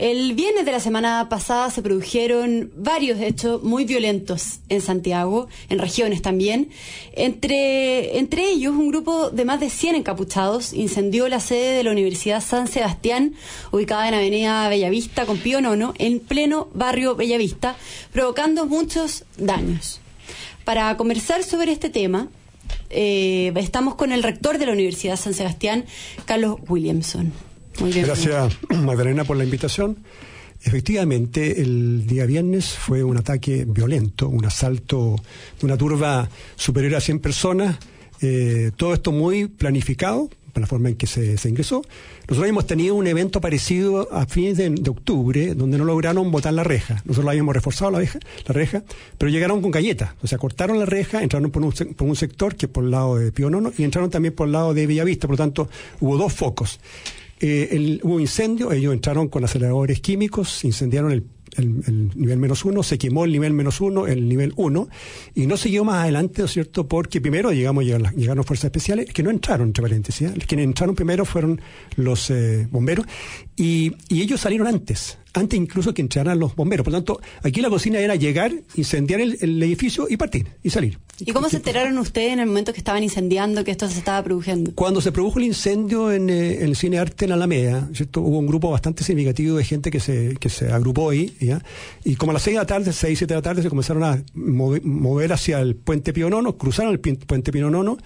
El viernes de la semana pasada se produjeron varios hechos muy violentos en Santiago, en regiones también. Entre, entre ellos, un grupo de más de 100 encapuchados incendió la sede de la Universidad San Sebastián, ubicada en Avenida Bellavista con Pío Nono, en pleno barrio Bellavista, provocando muchos daños. Para conversar sobre este tema, eh, estamos con el rector de la Universidad San Sebastián, Carlos Williamson. Gracias, Magdalena, por la invitación. Efectivamente, el día viernes fue un ataque violento, un asalto de una turba superior a 100 personas, eh, todo esto muy planificado, la forma en que se, ingresó. Nosotros habíamos tenido un evento parecido a fines de, octubre, donde no lograron botar la reja. Nosotros habíamos reforzado la, la reja, pero llegaron con galletas. O sea, cortaron la reja, entraron por un, sector, que es por el lado de Pionono, y entraron también por el lado de Villavista. Por lo tanto, hubo dos focos. Eh, hubo incendio, ellos entraron con aceleradores químicos, incendiaron el el, nivel menos uno, se quemó el nivel menos uno, el nivel uno, y no siguió más adelante, ¿no es cierto? Porque primero llegamos, llegaron, llegaron fuerzas especiales, que no entraron, entre paréntesis, ¿eh? quienes entraron primero fueron los eh, bomberos, y, y ellos salieron antes antes incluso que entraran los bomberos. Por lo tanto, aquí la cocina era llegar, incendiar el, edificio y partir, y salir. ¿Y cómo se enteraron ustedes en el momento que estaban incendiando que esto se estaba produciendo? Cuando se produjo el incendio en, eh, el Cine Arte en Alameda, ¿cierto? hubo un grupo bastante significativo de gente que se, que se agrupó ahí, ¿ya? y como a las 6 de la tarde, 6, 7 de la tarde, se comenzaron a mover, hacia el puente Pionono, cruzaron el puente Pionono,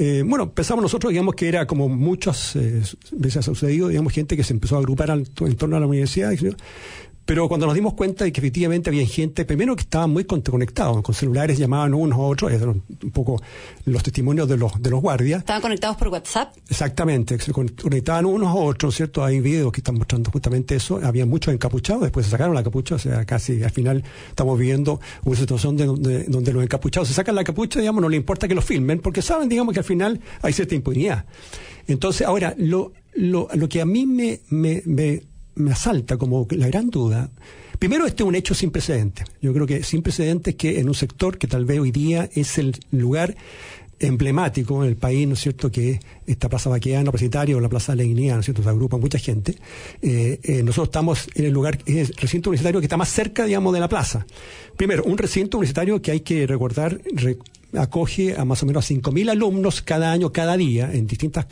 eh, bueno, pensamos nosotros, digamos, que era como muchas eh, veces ha sucedido, digamos, gente que se empezó a agrupar en torno a la universidad, pero cuando nos dimos cuenta de que efectivamente había gente, primero que estaban muy conectados, con celulares llamaban unos a otros, eran un poco los testimonios de los, de los guardias. ¿Estaban conectados por WhatsApp? Exactamente, se conectaban unos a otros, ¿cierto? Hay videos que están mostrando justamente eso. Había muchos encapuchados, después se sacaron la capucha, o sea, casi al final estamos viviendo una situación de donde, donde los encapuchados se sacan la capucha, digamos, no le importa que los filmen, porque saben, digamos, que al final hay cierta impunidad. Entonces, ahora, lo, lo, lo que a mí me, me, me me asalta como la gran duda. Primero, este es un hecho sin precedentes. Yo creo que sin precedentes que en un sector que tal vez hoy día es el lugar emblemático en el país, ¿no es cierto?, que esta Plaza Baqueano, Presitario, o la Plaza de la ¿no es cierto?, se agrupa mucha gente. Eh, eh, nosotros estamos en el lugar, es el recinto universitario que está más cerca, digamos, de la plaza. Primero, un recinto universitario que hay que recordar, acoge a más o menos 5.000 alumnos cada año, cada día, en distintas,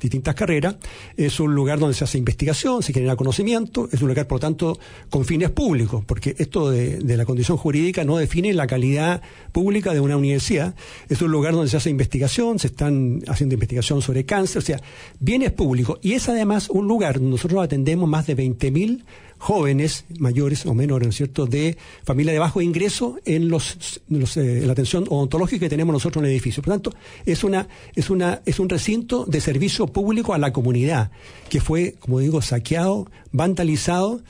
distintas carreras. Es un lugar donde se hace investigación, se genera conocimiento, es un lugar, por lo tanto, con fines públicos, porque esto de, de la condición jurídica no define la calidad pública de una universidad. Es un lugar donde se hace investigación, se están haciendo investigación sobre cáncer, o sea, bienes públicos. Y es además un lugar donde nosotros atendemos más de 20.000 jóvenes, mayores o menores, ¿no es cierto?, de familia de bajo ingreso en los, eh, la atención odontológica que tenemos nosotros en el edificio. Por tanto, es una, es una, es un recinto de servicio público a la comunidad, que fue, como digo, saqueado, vandalizado,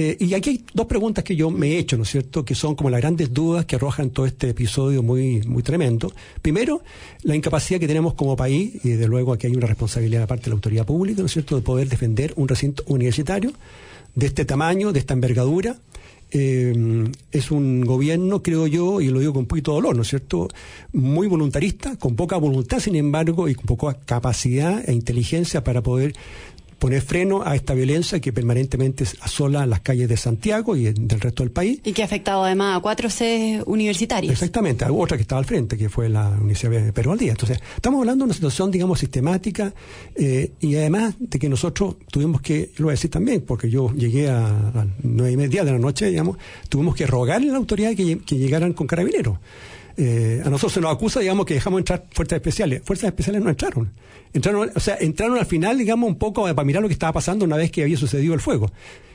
eh, y aquí hay dos preguntas que yo me he hecho, ¿no es cierto?, que son como las grandes dudas que arrojan todo este episodio muy, muy tremendo. Primero, la incapacidad que tenemos como país, y desde luego aquí hay una responsabilidad aparte de la autoridad pública, ¿no es cierto?, de poder defender un recinto universitario de este tamaño, de esta envergadura. Eh, es un gobierno, creo yo, y lo digo con poquito dolor, ¿no es cierto?, muy voluntarista, con poca voluntad, sin embargo, y con poca capacidad e inteligencia para poder poner freno a esta violencia que permanentemente asola las calles de Santiago y del resto del país. Y que ha afectado además a cuatro sedes universitarias. Exactamente, a otra que estaba al frente, que fue la Universidad de Perú al día. Entonces, estamos hablando de una situación, digamos, sistemática eh, y además de que nosotros tuvimos que, lo voy a decir también, porque yo llegué a, las nueve y media de la noche, digamos, tuvimos que rogarle a la autoridad que, que llegaran con carabineros. Eh, a nosotros se nos acusa, digamos, que dejamos entrar fuerzas especiales. Fuerzas especiales no entraron. Entraron, o sea, entraron al final, digamos, un poco para mirar lo que estaba pasando una vez que había sucedido el fuego.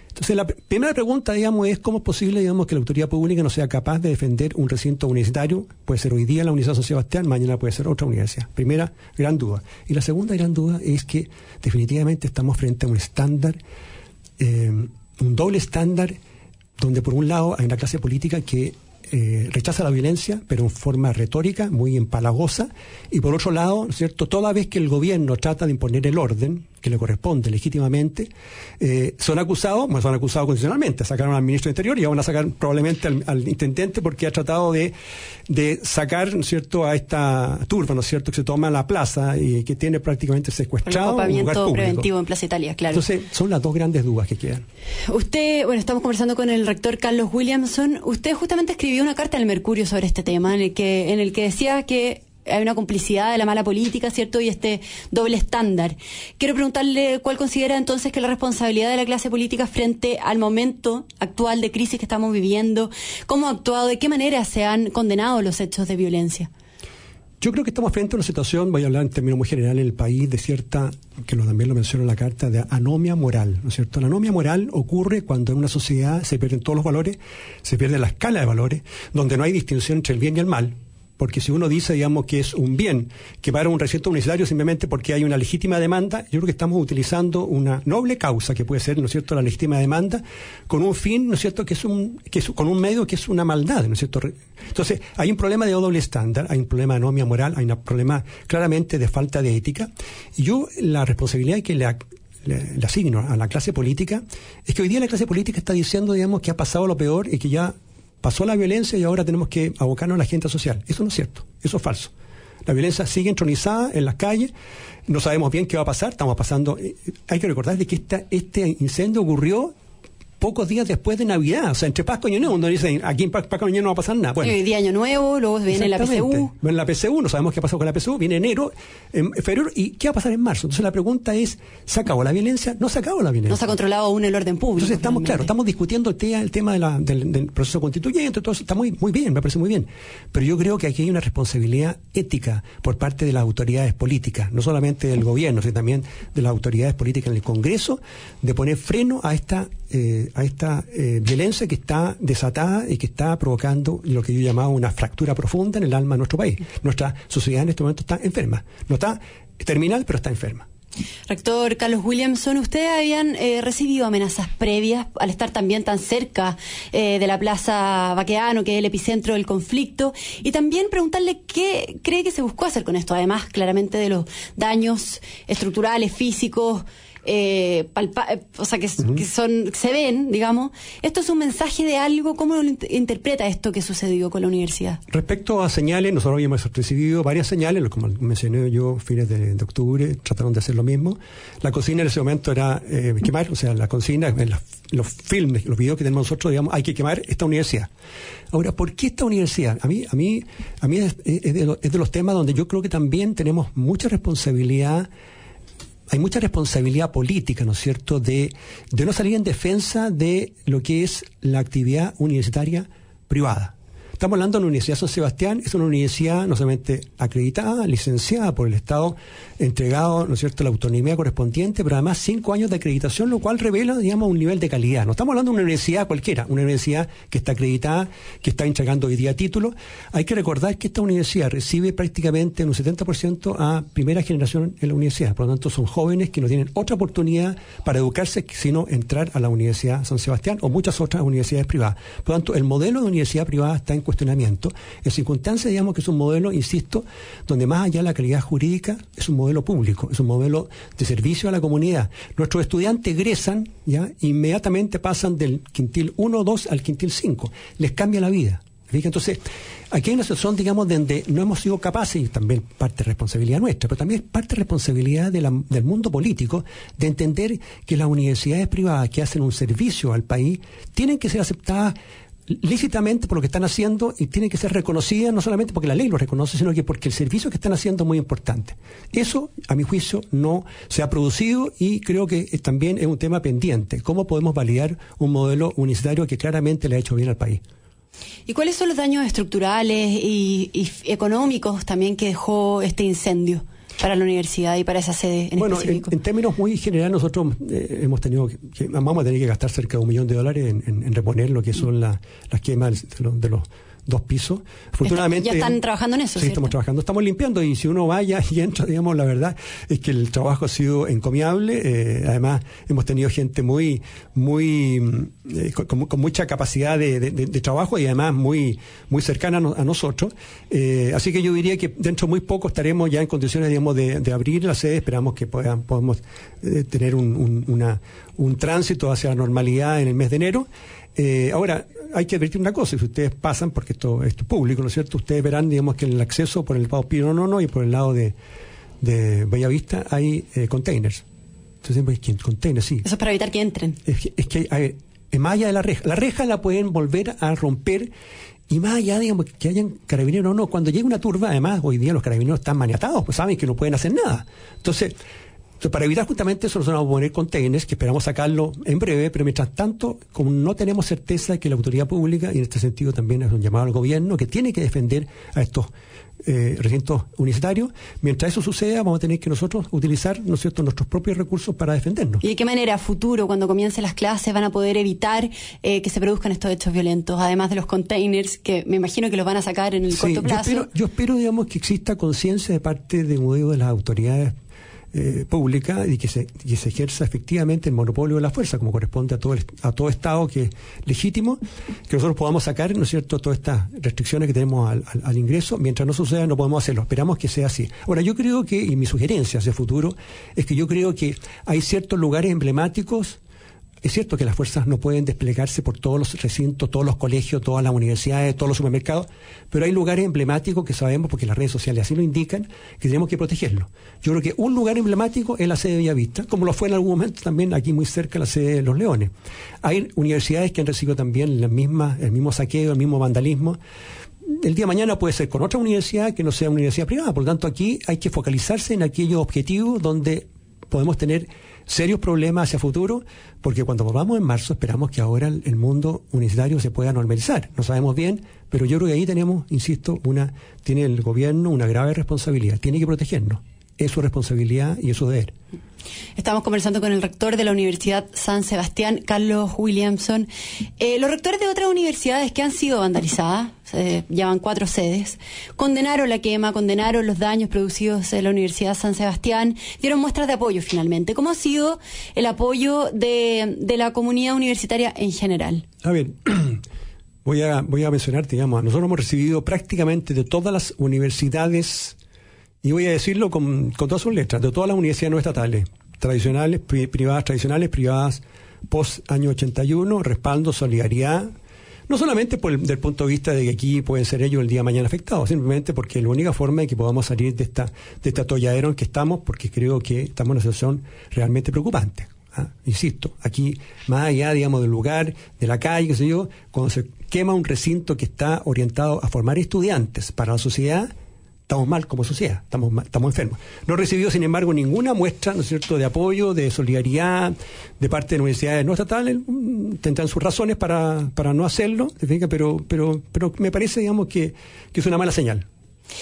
Entonces, la primera pregunta, digamos, es cómo es posible, digamos, que la autoridad pública no sea capaz de defender un recinto universitario. Puede ser hoy día la Universidad San Sebastián, mañana puede ser otra universidad. Primera gran duda. Y la segunda gran duda es que definitivamente estamos frente a un estándar, eh, un doble estándar, donde por un lado hay una clase política que eh, rechaza la violencia, pero en forma retórica, muy empalagosa, y por otro lado, ¿cierto? Toda vez que el gobierno trata de imponer el orden, que le corresponde legítimamente, eh, son acusados, bueno, son acusados constitucionalmente, sacaron al ministro de Interior y van a sacar probablemente al, intendente porque ha tratado de, de sacar, ¿no es cierto?, a esta turba, ¿no es cierto?, que se toma la plaza y que tiene prácticamente secuestrado un lugar preventivo en Plaza Italia, claro. Entonces, son las dos grandes dudas que quedan. Usted, bueno, estamos conversando con el rector Carlos Williamson. Usted justamente escribió una carta al Mercurio sobre este tema, en el que, en el que decía que hay una complicidad de la mala política, ¿cierto? Y este doble estándar. Quiero preguntarle cuál considera entonces que la responsabilidad de la clase política frente al momento actual de crisis que estamos viviendo, cómo ha actuado, de qué manera se han condenado los hechos de violencia. Yo creo que estamos frente a una situación, voy a hablar en términos muy generales, en el país de cierta, que lo, también lo menciona en la carta, de anomia moral, ¿no es cierto? La anomia moral ocurre cuando en una sociedad se pierden todos los valores, se pierde la escala de valores, donde no hay distinción entre el bien y el mal, porque si uno dice, digamos, que es un bien que para un recinto universitario simplemente porque hay una legítima demanda, yo creo que estamos utilizando una noble causa que puede ser, ¿no es cierto?, la legítima demanda con un fin, ¿no es cierto?, que es un, que es, con un medio que es una maldad, ¿no es cierto? Entonces, hay un problema de doble estándar, hay un problema de anomia moral, hay un problema claramente de falta de ética. Y yo la responsabilidad que le, le, asigno a la clase política es que hoy día la clase política está diciendo, digamos, que ha pasado lo peor y que ya pasó la violencia y ahora tenemos que abocarnos a la agenda social. Eso no es cierto, eso es falso. La violencia sigue entronizada en las calles, no sabemos bien qué va a pasar, estamos pasando... Eh, hay que recordar de que este incendio ocurrió pocos días después de Navidad, o sea, entre Pascua y Año Nuevo, uno dice, aquí en Pascua y Año no va a pasar nada. Bueno, hoy día Año Nuevo, luego viene la PCU. Bueno, la PCU, no sabemos qué ha pasado con la PCU, viene enero, en febrero, ¿y qué va a pasar en marzo? Entonces la pregunta es, ¿se acabó la violencia? No se acabó la violencia. No se ha controlado aún el orden público. Entonces estamos, claro, estamos discutiendo el, tema, el tema del, proceso constituyente, todo eso está muy, muy bien, me parece muy bien. Pero yo creo que aquí hay una responsabilidad ética por parte de las autoridades políticas, no solamente del gobierno, sino también de las autoridades políticas en el Congreso, de poner freno a esta, eh, a esta eh, violencia que está desatada y que está provocando lo que yo llamaba una fractura profunda en el alma de nuestro país. Nuestra sociedad en este momento está enferma. No está terminal, pero está enferma. Rector Carlos Williamson, ustedes habían eh, recibido amenazas previas al estar también tan cerca eh, de la Plaza Baqueano, que es el epicentro del conflicto, y también preguntarle qué cree que se buscó hacer con esto, además claramente de los daños estructurales, físicos, eh, eh, o sea, que, son, se ven, digamos. ¿Esto es un mensaje de algo? ¿Cómo lo interpreta esto que sucedió con la universidad? Respecto a señales, nosotros habíamos recibido varias señales, como mencioné yo, fines de, octubre, trataron de hacer lo mismo. La cocina en ese momento era eh, quemar, o sea, la cocina, en los filmes, los videos que tenemos nosotros, digamos, hay que quemar esta universidad. Ahora, ¿por qué esta universidad? A mí, a mí, a mí es, es de los temas donde yo creo que también tenemos mucha responsabilidad hay mucha responsabilidad política, ¿no es cierto?, de, de no salir en defensa de lo que es la actividad universitaria privada. Estamos hablando de la Universidad San Sebastián, es una universidad no solamente acreditada, licenciada por el Estado, entregado, ¿no es cierto?, la autonomía correspondiente, pero además cinco años de acreditación, lo cual revela, digamos, un nivel de calidad. No estamos hablando de una universidad cualquiera, una universidad que está acreditada, que está entregando hoy día títulos. Hay que recordar que esta universidad recibe prácticamente un 70% a primera generación en la universidad. Por lo tanto, son jóvenes que no tienen otra oportunidad para educarse sino entrar a la Universidad San Sebastián o muchas otras universidades privadas. Por lo tanto, el modelo de universidad privada está en cuestionamiento. En circunstancias, digamos que es un modelo, insisto, donde más allá de la calidad jurídica, es un modelo público, es un modelo de servicio a la comunidad. Nuestros estudiantes egresan, ya, inmediatamente pasan del quintil 1, 2 al quintil 5. Les cambia la vida. Entonces, aquí hay una situación, digamos, donde no hemos sido capaces, y también parte de responsabilidad nuestra, pero también parte de responsabilidad del mundo político, de entender que las universidades privadas que hacen un servicio al país tienen que ser aceptadas lícitamente por lo que están haciendo y tienen que ser reconocidas no solamente porque la ley lo reconoce, sino que porque el servicio que están haciendo es muy importante. Eso, a mi juicio, no se ha producido y creo que también es un tema pendiente. ¿Cómo podemos validar un modelo universitario que claramente le ha hecho bien al país? ¿Y cuáles son los daños estructurales y, y económicos también que dejó este incendio? Para la universidad y para esa sede en bueno, En, términos muy generales, nosotros eh, hemos tenido que, vamos a tener que gastar cerca de un millón de dólares en, reponer lo que son las quemas de los, dos pisos. Afortunadamente. Ya están trabajando en eso. Sí, estamos trabajando, estamos limpiando y si uno vaya y entra, digamos, la verdad es que el trabajo ha sido encomiable. Eh, además, hemos tenido gente muy, muy, eh, con, mucha capacidad de, trabajo y además muy, muy cercana a, nosotros. Eh, así que yo diría que dentro de muy poco estaremos ya en condiciones, digamos, de, abrir la sede. Esperamos que puedan, podamos tener un, una, un tránsito hacia la normalidad en el mes de enero. ahora, hay que advertir una cosa, si ustedes pasan, porque esto, es público, ¿no es cierto? Ustedes verán, digamos, que en el acceso por el lado Pino no, no, y por el lado de, de Bellavista hay eh, containers. Entonces, pues, containers, sí. Eso es para evitar que entren. Es que, hay, más allá de la reja. La reja la pueden volver a romper y más allá, digamos, que hayan carabineros o no, cuando llega una turba, además, hoy día los carabineros están maniatados, pues saben que no pueden hacer nada. Entonces, para evitar justamente eso, nosotros vamos a poner containers, que esperamos sacarlo en breve, pero mientras tanto, como no tenemos certeza de que la autoridad pública, y en este sentido también es un llamado al gobierno, que tiene que defender a estos eh, recintos universitarios, mientras eso suceda, vamos a tener que nosotros utilizar ¿no es cierto? nuestros propios recursos para defendernos. ¿Y de qué manera, a futuro, cuando comiencen las clases, van a poder evitar eh, que se produzcan estos hechos violentos, además de los containers, que me imagino que los van a sacar en el corto plazo? Yo espero, yo espero, digamos, que exista conciencia de parte de, de las autoridades eh, pública y que se, ejerza efectivamente el monopolio de la fuerza, como corresponde a todo, a todo Estado que es legítimo, que nosotros podamos sacar, ¿no cierto?, todas estas restricciones que tenemos al, al, ingreso. Mientras no suceda, no podemos hacerlo. Esperamos que sea así. Ahora, yo creo que, y mi sugerencia hacia el futuro, es que yo creo que hay ciertos lugares emblemáticos es cierto que las fuerzas no pueden desplegarse por todos los recintos, todos los colegios, todas las universidades, todos los supermercados, pero hay lugares emblemáticos que sabemos, porque las redes sociales así lo indican, que tenemos que protegerlos. Yo creo que un lugar emblemático es la sede de Villavista, como lo fue en algún momento también aquí muy cerca la sede de Los Leones. Hay universidades que han recibido también la misma, el mismo saqueo, el mismo vandalismo el día de mañana puede ser con otra universidad que no sea una universidad privada. Por lo tanto, aquí hay que focalizarse en aquellos objetivos donde podemos tener serios problemas hacia futuro, porque cuando volvamos en marzo esperamos que ahora el, mundo universitario se pueda normalizar. No sabemos bien, pero yo creo que ahí tenemos, insisto, una tiene el gobierno una grave responsabilidad. Tiene que protegernos. Es su responsabilidad y es su deber. Estamos conversando con el rector de la Universidad San Sebastián, Carlos Williamson. Eh, los rectores de otras universidades que han sido vandalizadas, eh, llevan cuatro sedes, condenaron la quema, condenaron los daños producidos en la Universidad San Sebastián, dieron muestras de apoyo finalmente. ¿Cómo ha sido el apoyo de, la comunidad universitaria en general? A ver, voy a, voy a mencionar, digamos, nosotros hemos recibido prácticamente de todas las universidades y voy a decirlo con, todas sus letras, de todas las universidades no estatales, tradicionales, privadas tradicionales, privadas post año 81, respaldo, solidaridad, no solamente por el, del punto de vista de que aquí pueden ser ellos el día de mañana afectados, simplemente porque la única forma de que podamos salir de esta de este atolladero en que estamos, porque creo que estamos en una situación realmente preocupante. ¿ah? Insisto, aquí, más allá, digamos, del lugar, de la calle, qué sé yo, cuando se quema un recinto que está orientado a formar estudiantes para la sociedad, estamos mal como sociedad, estamos, estamos enfermos. No he recibido, sin embargo, ninguna muestra, ¿no es cierto?, de apoyo, de solidaridad de parte de universidades no estatales. Mm, tendrán sus razones para, para no hacerlo, pero, pero, pero me parece, digamos, que, que es una mala señal.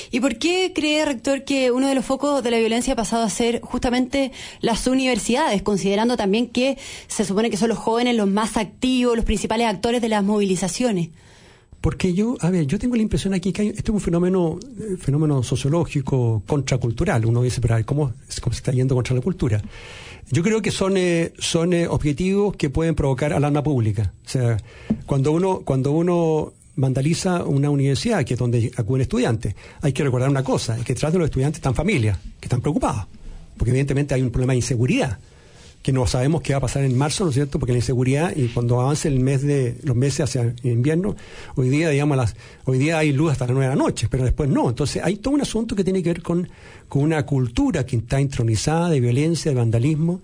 ¿Y por qué cree, rector, que uno de los focos de la violencia ha pasado a ser justamente las universidades, considerando también que se supone que son los jóvenes los más activos, los principales actores de las movilizaciones? Porque yo, a ver, yo tengo la impresión aquí que este es un fenómeno, eh, fenómeno sociológico, contracultural. Uno dice, pero ¿cómo, cómo se está yendo contra la cultura? Yo creo que son, eh, son eh, objetivos que pueden provocar alarma pública. O sea, cuando uno, cuando uno vandaliza una universidad, que es donde acuden estudiantes, hay que recordar una cosa, es que detrás de los estudiantes están familias, que están preocupadas, porque evidentemente hay un problema de inseguridad que no sabemos qué va a pasar en marzo, ¿no es cierto? Porque la inseguridad y cuando avance el mes de los meses hacia invierno, hoy día digamos las hoy día hay luz hasta las nueve de la noche, pero después no. Entonces, hay todo un asunto que tiene que ver con, con una cultura que está intronizada de violencia, de vandalismo,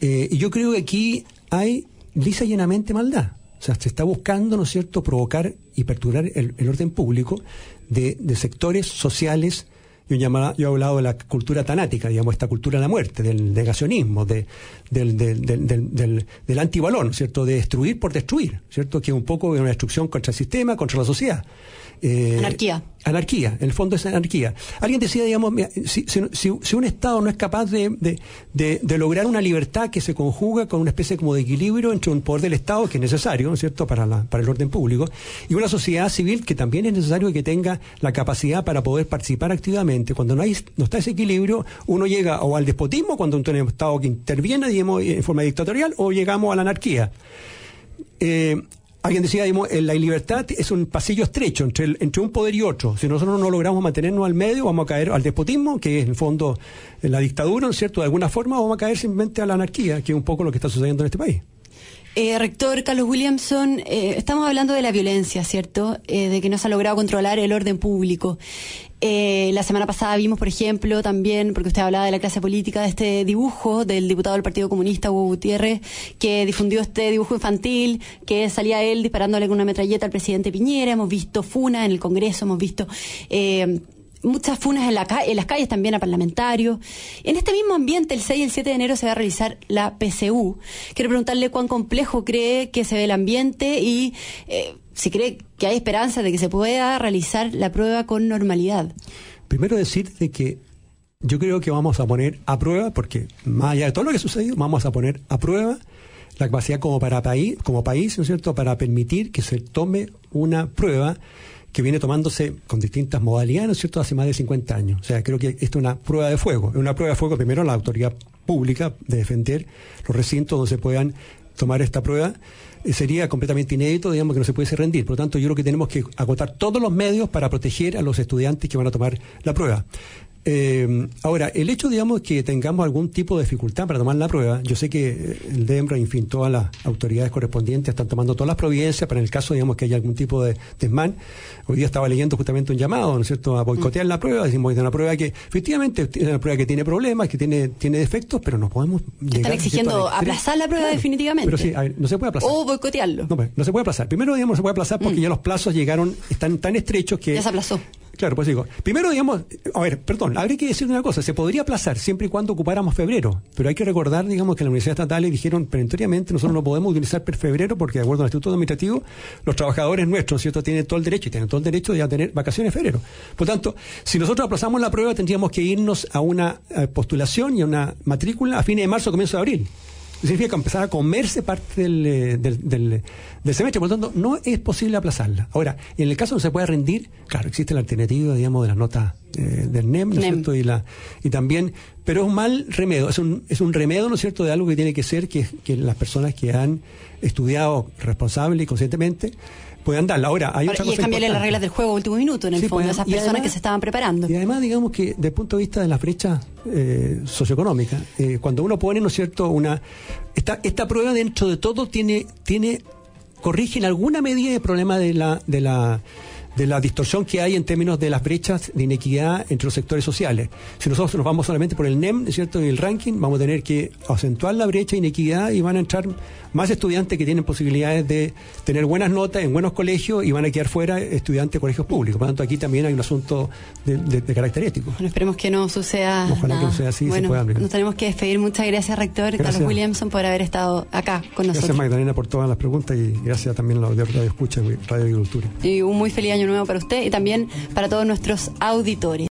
eh, y yo creo que aquí hay lisa y llenamente maldad. O sea, se está buscando, ¿no es cierto?, provocar y perturbar el, orden público de, de sectores sociales yo, llamaba, yo he hablado de la cultura tanática, digamos, esta cultura de la muerte, del negacionismo, de, del, del, del, ¿cierto? De destruir por destruir, ¿cierto? Que es un poco una destrucción contra el sistema, contra la sociedad. Eh, anarquía. Anarquía, el fondo es anarquía. Alguien decía, digamos, si, si, si un Estado no es capaz de, lograr una libertad que se conjuga con una especie como de equilibrio entre un poder del Estado, que es necesario, ¿no es cierto?, para, la, para el orden público, y una sociedad civil que también es necesario que tenga la capacidad para poder participar activamente. Cuando no, hay, no está ese equilibrio, uno llega o al despotismo, cuando un Estado que interviene, digamos, en forma dictatorial, o llegamos a la anarquía. Eh, alguien decía, digamos, la libertad es un pasillo estrecho entre, un poder y otro. Si nosotros no logramos mantenernos al medio, vamos a caer al despotismo, que es en el fondo la dictadura, ¿no es cierto? De alguna forma, vamos a caer simplemente a la anarquía, que es un poco lo que está sucediendo en este país. Eh, rector Carlos Williamson, eh, estamos hablando de la violencia, ¿cierto? Eh, de que no se ha logrado controlar el orden público. Eh, la semana pasada vimos, por ejemplo, también, porque usted hablaba de la clase política, de este dibujo del diputado del Partido Comunista, Hugo Gutiérrez, que difundió este dibujo infantil, que salía él disparándole con una metralleta al presidente Piñera. Hemos visto Funa en el Congreso, hemos visto muchas funas en, la en las calles también a parlamentarios. En este mismo ambiente, el 6 y el 7 de enero se va a realizar la PCU. Quiero preguntarle cuán complejo cree que se ve el ambiente y eh, si cree que hay esperanza de que se pueda realizar la prueba con normalidad. Primero decirte que yo creo que vamos a poner a prueba, porque más allá de todo lo que ha sucedido, vamos a poner a prueba la capacidad como para país, como país, ¿no es cierto?, para permitir que se tome una prueba que viene tomándose con distintas modalidades, ¿no es cierto?, hace más de 50 años. O sea, creo que esto es una prueba de fuego. Es una prueba de fuego, primero, la autoridad pública de defender los recintos donde se puedan tomar esta prueba. Eh, sería completamente inédito, digamos, que no se pudiese rendir. Por lo tanto, yo creo que tenemos que agotar todos los medios para proteger a los estudiantes que van a tomar la prueba. Eh, ahora, el hecho, digamos, que tengamos algún tipo de dificultad para tomar la prueba, yo sé que eh, el DEMRA, en fin, todas las autoridades correspondientes están tomando todas las providencias para en el caso, digamos, que haya algún tipo de desmán. Hoy día estaba leyendo justamente un llamado, ¿no es cierto?, a boicotear la prueba. Decimos que es una prueba que, efectivamente, es una prueba que tiene problemas, que tiene, tiene defectos, pero no podemos Están exigiendo aplazar la prueba definitivamente. Pero sí, a ver, no se puede aplazar. O boicotearlo. No, no se puede aplazar. Primero, digamos, no se puede aplazar porque mm. ya los plazos llegaron, están tan estrechos que... Ya se aplazó. Claro, pues digo, primero digamos, a ver, perdón, habría que decir una cosa, se podría aplazar siempre y cuando ocupáramos febrero, pero hay que recordar, digamos, que la Universidad Estatal dijeron perentoriamente, nosotros no podemos utilizar per febrero porque de acuerdo al Estatuto Administrativo, los trabajadores nuestros, ¿cierto?, tienen todo el derecho y tienen todo el derecho de tener vacaciones en febrero. Por tanto, si nosotros aplazamos la prueba, tendríamos que irnos a una eh, postulación y a una matrícula a fines de marzo, comienzo de abril significa empezar a comerse parte eh, del, del, del, semestre, por lo tanto, no es posible aplazarla. Ahora, en el caso no se puede rendir, claro, existe la alternativa, digamos, de las notas eh, del NEM, ¿no es cierto? Y, la, y también, pero es un mal remedio, es un, es un remedio, ¿no es cierto?, de algo que tiene que ser que, que las personas que han estudiado responsable y conscientemente puedan darla. Ahora, hay otra y es cambiarle las reglas del juego último minuto, en el fondo, a esas personas que se estaban preparando. Y además, digamos que, desde el punto de vista de la brecha eh, socioeconómica, eh, cuando uno pone, ¿no es cierto?, una. Esta, esta prueba, dentro de todo, tiene. tiene corrige en alguna medida el problema de la. De la de la distorsión que hay en términos de las brechas de inequidad entre los sectores sociales. Si nosotros nos vamos solamente por el NEM, ¿cierto? Y el ranking, vamos a tener que acentuar la brecha de inequidad y van a entrar más estudiantes que tienen posibilidades de tener buenas notas en buenos colegios y van a quedar fuera estudiantes de colegios públicos. Por lo tanto, aquí también hay un asunto de, de, carácter ético. Bueno, esperemos que no suceda. Ojalá que no sea así. Bueno, nos tenemos que despedir. Muchas gracias, rector Carlos Williamson, por haber estado acá con nosotros. Gracias, Magdalena, por todas las preguntas y gracias también a la Radio Escucha y Radio Agricultura. Y un muy feliz nuevo para usted y también para todos nuestros auditores.